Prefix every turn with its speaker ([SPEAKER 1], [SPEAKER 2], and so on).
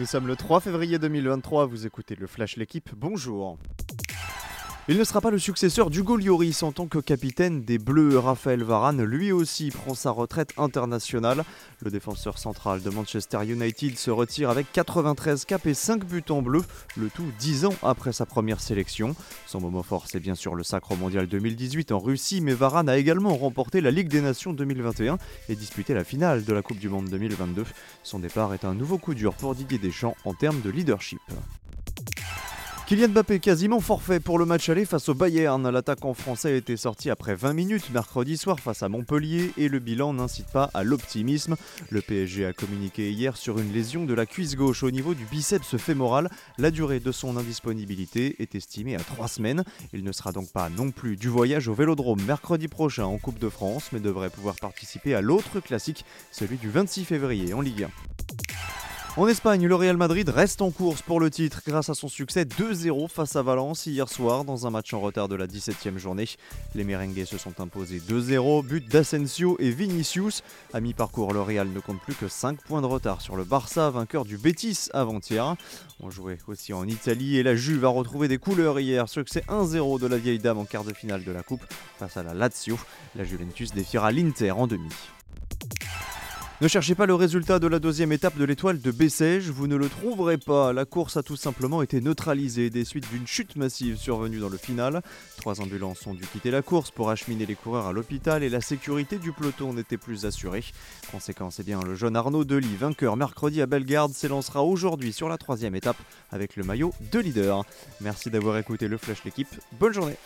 [SPEAKER 1] Nous sommes le 3 février 2023, vous écoutez le Flash L'équipe, bonjour. Il ne sera pas le successeur d'Hugo Lloris en tant que capitaine des Bleus. Raphaël Varane, lui aussi, prend sa retraite internationale. Le défenseur central de Manchester United se retire avec 93 caps et 5 buts en bleu, le tout 10 ans après sa première sélection. Son moment fort, c'est bien sûr le sacre mondial 2018 en Russie, mais Varane a également remporté la Ligue des Nations 2021 et disputé la finale de la Coupe du Monde 2022. Son départ est un nouveau coup dur pour Didier Deschamps en termes de leadership. Kylian Mbappé quasiment forfait pour le match aller face au Bayern. L'attaquant français a été sorti après 20 minutes mercredi soir face à Montpellier et le bilan n'incite pas à l'optimisme. Le PSG a communiqué hier sur une lésion de la cuisse gauche au niveau du biceps fémoral. La durée de son indisponibilité est estimée à 3 semaines. Il ne sera donc pas non plus du voyage au Vélodrome mercredi prochain en Coupe de France, mais devrait pouvoir participer à l'autre classique, celui du 26 février en Ligue 1. En Espagne, le Real Madrid reste en course pour le titre grâce à son succès 2-0 face à Valence hier soir dans un match en retard de la 17e journée. Les merengues se sont imposés 2-0, but d'Asensio et Vinicius. À mi-parcours, le Real ne compte plus que 5 points de retard sur le Barça, vainqueur du Betis avant-hier. On jouait aussi en Italie et la Juve a retrouvé des couleurs hier. Succès 1-0 de la vieille dame en quart de finale de la Coupe face à la Lazio. La Juventus défiera l'Inter en demi. Ne cherchez pas le résultat de la deuxième étape de l'étoile de Bessèges, vous ne le trouverez pas. La course a tout simplement été neutralisée des suites d'une chute massive survenue dans le final. Trois ambulances ont dû quitter la course pour acheminer les coureurs à l'hôpital et la sécurité du peloton n'était plus assurée. Conséquence, eh bien, le jeune Arnaud Delis, vainqueur mercredi à Bellegarde, s'élancera aujourd'hui sur la troisième étape avec le maillot de leader. Merci d'avoir écouté le Flash l'équipe. Bonne journée.